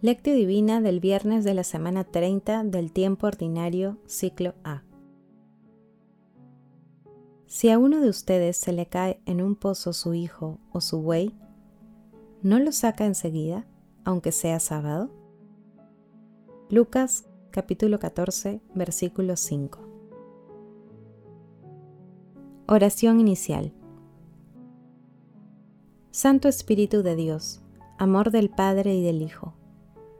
Lectio Divina del viernes de la semana 30 del tiempo ordinario, ciclo A. Si a uno de ustedes se le cae en un pozo su hijo o su buey, ¿no lo saca enseguida, aunque sea sábado? Lucas capítulo 14, versículo 5. Oración inicial. Santo Espíritu de Dios, amor del Padre y del Hijo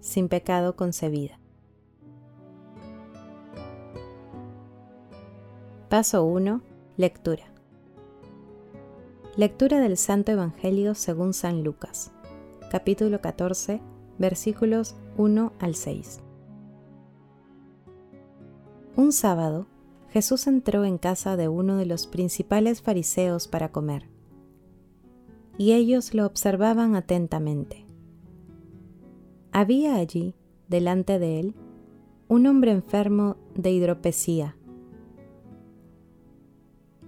sin pecado concebida. Paso 1. Lectura. Lectura del Santo Evangelio según San Lucas, capítulo 14, versículos 1 al 6. Un sábado, Jesús entró en casa de uno de los principales fariseos para comer, y ellos lo observaban atentamente. Había allí, delante de él, un hombre enfermo de hidropesía,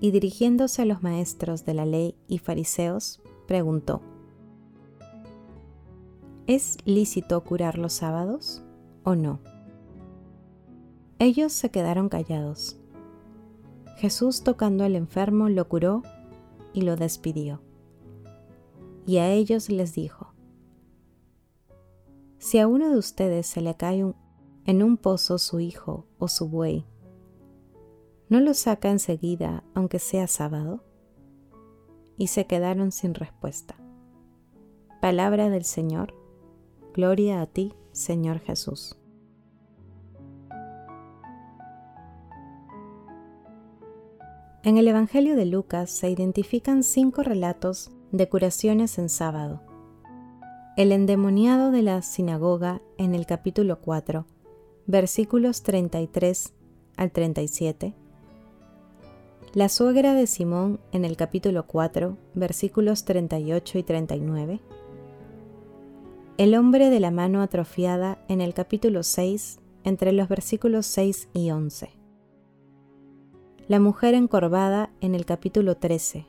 y dirigiéndose a los maestros de la ley y fariseos, preguntó, ¿Es lícito curar los sábados o no? Ellos se quedaron callados. Jesús tocando al enfermo lo curó y lo despidió. Y a ellos les dijo, si a uno de ustedes se le cae en un pozo su hijo o su buey, ¿no lo saca enseguida aunque sea sábado? Y se quedaron sin respuesta. Palabra del Señor, gloria a ti, Señor Jesús. En el Evangelio de Lucas se identifican cinco relatos de curaciones en sábado el endemoniado de la sinagoga en el capítulo 4, versículos 33 al 37. La suegra de Simón en el capítulo 4, versículos 38 y 39. El hombre de la mano atrofiada en el capítulo 6, entre los versículos 6 y 11. La mujer encorvada en el capítulo 13,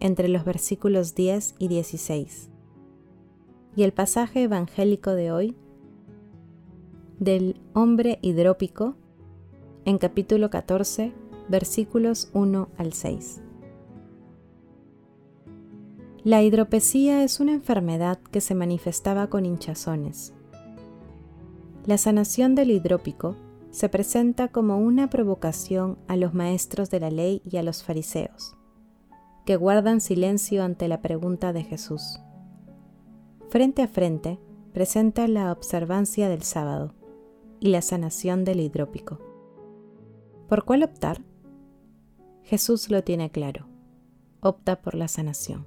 entre los versículos 10 y 16 y el pasaje evangélico de hoy del hombre hidrópico en capítulo 14, versículos 1 al 6. La hidropesía es una enfermedad que se manifestaba con hinchazones. La sanación del hidrópico se presenta como una provocación a los maestros de la ley y a los fariseos, que guardan silencio ante la pregunta de Jesús frente a frente presenta la observancia del sábado y la sanación del hidrópico. ¿Por cuál optar? Jesús lo tiene claro. Opta por la sanación.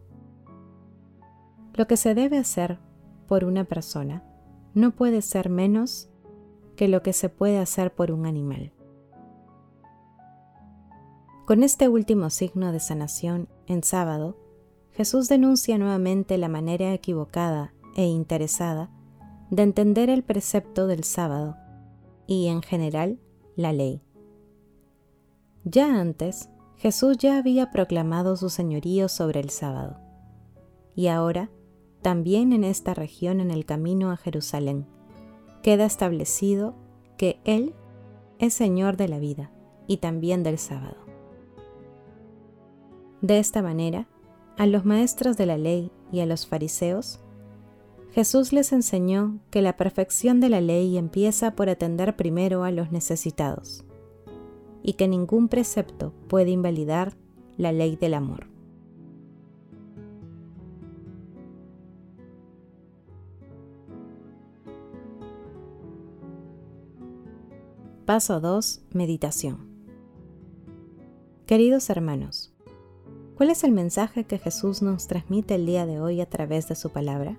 Lo que se debe hacer por una persona no puede ser menos que lo que se puede hacer por un animal. Con este último signo de sanación en sábado, Jesús denuncia nuevamente la manera equivocada e interesada de entender el precepto del sábado y, en general, la ley. Ya antes, Jesús ya había proclamado su señorío sobre el sábado, y ahora, también en esta región en el camino a Jerusalén, queda establecido que Él es Señor de la vida y también del sábado. De esta manera, a los maestros de la ley y a los fariseos, Jesús les enseñó que la perfección de la ley empieza por atender primero a los necesitados y que ningún precepto puede invalidar la ley del amor. Paso 2. Meditación. Queridos hermanos, ¿Cuál es el mensaje que Jesús nos transmite el día de hoy a través de su palabra?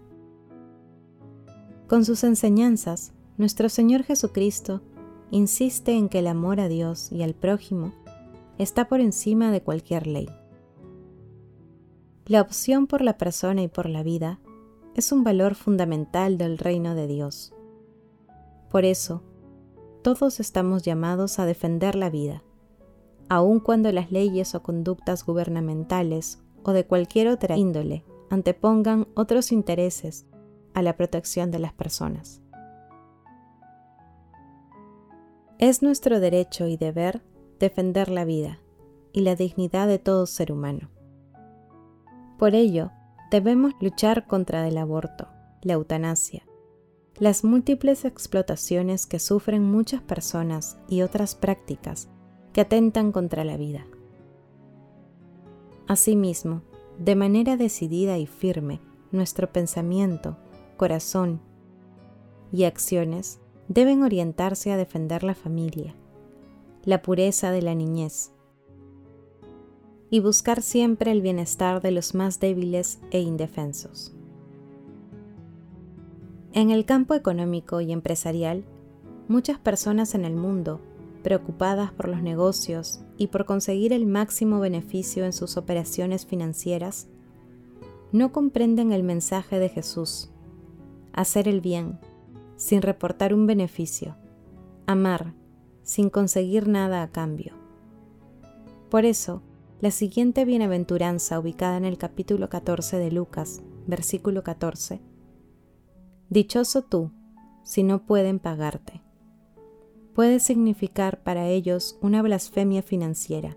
Con sus enseñanzas nuestro Señor Jesucristo insiste en que el amor a Dios y al prójimo está por encima de cualquier ley. La opción por la persona y por la vida es un valor fundamental del reino de Dios. Por eso, todos estamos llamados a defender la vida, aun cuando las leyes o conductas gubernamentales o de cualquier otra índole antepongan otros intereses a la protección de las personas. Es nuestro derecho y deber defender la vida y la dignidad de todo ser humano. Por ello, debemos luchar contra el aborto, la eutanasia, las múltiples explotaciones que sufren muchas personas y otras prácticas que atentan contra la vida. Asimismo, de manera decidida y firme, nuestro pensamiento, corazón y acciones deben orientarse a defender la familia, la pureza de la niñez y buscar siempre el bienestar de los más débiles e indefensos. En el campo económico y empresarial, muchas personas en el mundo, preocupadas por los negocios y por conseguir el máximo beneficio en sus operaciones financieras, no comprenden el mensaje de Jesús hacer el bien, sin reportar un beneficio, amar, sin conseguir nada a cambio. Por eso, la siguiente bienaventuranza ubicada en el capítulo 14 de Lucas, versículo 14, Dichoso tú, si no pueden pagarte, puede significar para ellos una blasfemia financiera,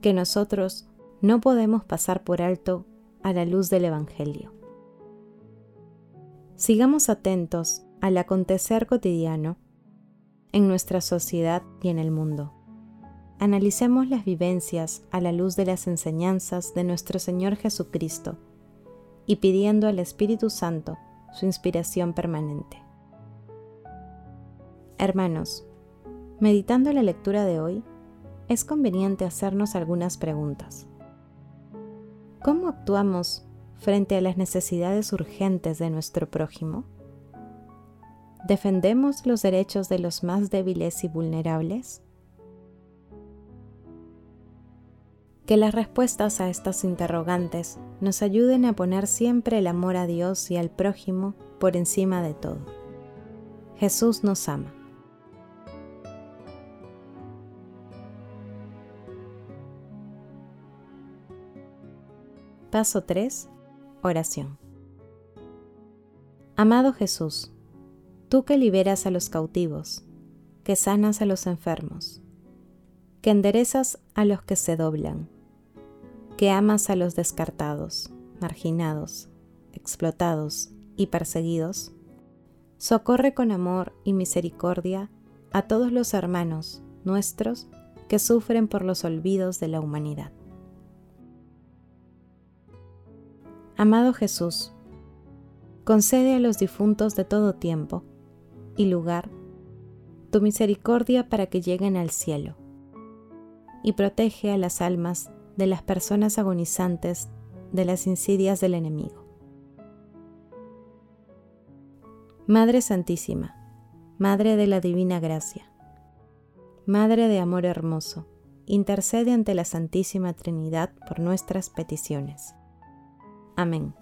que nosotros no podemos pasar por alto a la luz del Evangelio. Sigamos atentos al acontecer cotidiano en nuestra sociedad y en el mundo. Analicemos las vivencias a la luz de las enseñanzas de nuestro Señor Jesucristo y pidiendo al Espíritu Santo su inspiración permanente. Hermanos, meditando la lectura de hoy, es conveniente hacernos algunas preguntas. ¿Cómo actuamos frente a las necesidades urgentes de nuestro prójimo? ¿Defendemos los derechos de los más débiles y vulnerables? Que las respuestas a estas interrogantes nos ayuden a poner siempre el amor a Dios y al prójimo por encima de todo. Jesús nos ama. Paso 3. Oración. Amado Jesús, tú que liberas a los cautivos, que sanas a los enfermos, que enderezas a los que se doblan, que amas a los descartados, marginados, explotados y perseguidos, socorre con amor y misericordia a todos los hermanos nuestros que sufren por los olvidos de la humanidad. Amado Jesús, concede a los difuntos de todo tiempo y lugar tu misericordia para que lleguen al cielo y protege a las almas de las personas agonizantes de las insidias del enemigo. Madre Santísima, Madre de la Divina Gracia, Madre de Amor Hermoso, intercede ante la Santísima Trinidad por nuestras peticiones. Amén.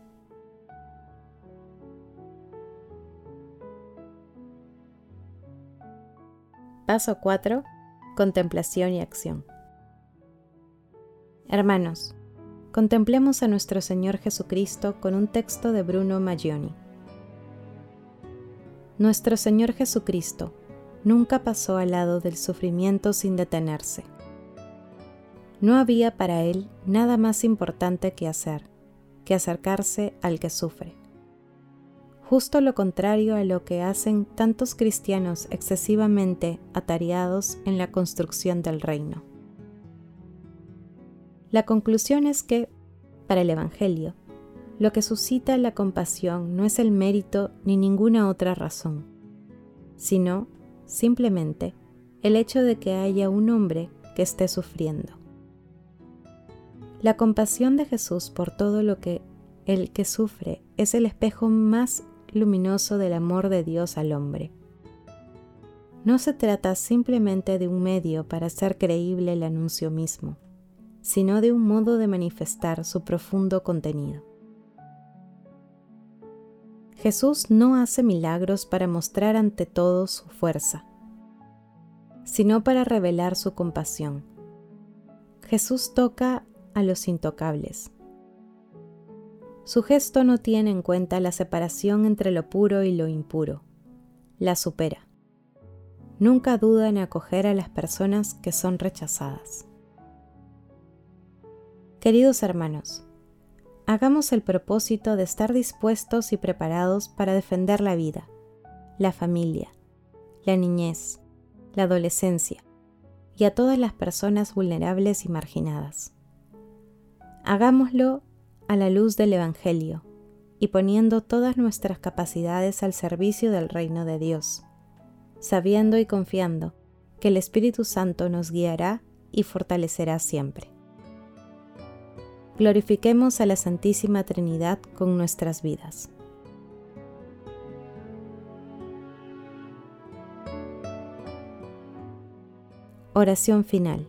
Paso 4. Contemplación y acción. Hermanos, contemplemos a nuestro Señor Jesucristo con un texto de Bruno Maggioni. Nuestro Señor Jesucristo nunca pasó al lado del sufrimiento sin detenerse. No había para él nada más importante que hacer que acercarse al que sufre. Justo lo contrario a lo que hacen tantos cristianos excesivamente atareados en la construcción del reino. La conclusión es que, para el Evangelio, lo que suscita la compasión no es el mérito ni ninguna otra razón, sino simplemente el hecho de que haya un hombre que esté sufriendo. La compasión de Jesús por todo lo que el que sufre es el espejo más luminoso del amor de Dios al hombre. no se trata simplemente de un medio para hacer creíble el anuncio mismo, sino de un modo de manifestar su profundo contenido. Jesús no hace milagros para mostrar ante todos su fuerza, sino para revelar su compasión. Jesús toca a los intocables. Su gesto no tiene en cuenta la separación entre lo puro y lo impuro, la supera. Nunca duda en acoger a las personas que son rechazadas. Queridos hermanos, hagamos el propósito de estar dispuestos y preparados para defender la vida, la familia, la niñez, la adolescencia y a todas las personas vulnerables y marginadas. Hagámoslo a la luz del Evangelio y poniendo todas nuestras capacidades al servicio del reino de Dios, sabiendo y confiando que el Espíritu Santo nos guiará y fortalecerá siempre glorifiquemos a la Santísima Trinidad con nuestras vidas. Oración final.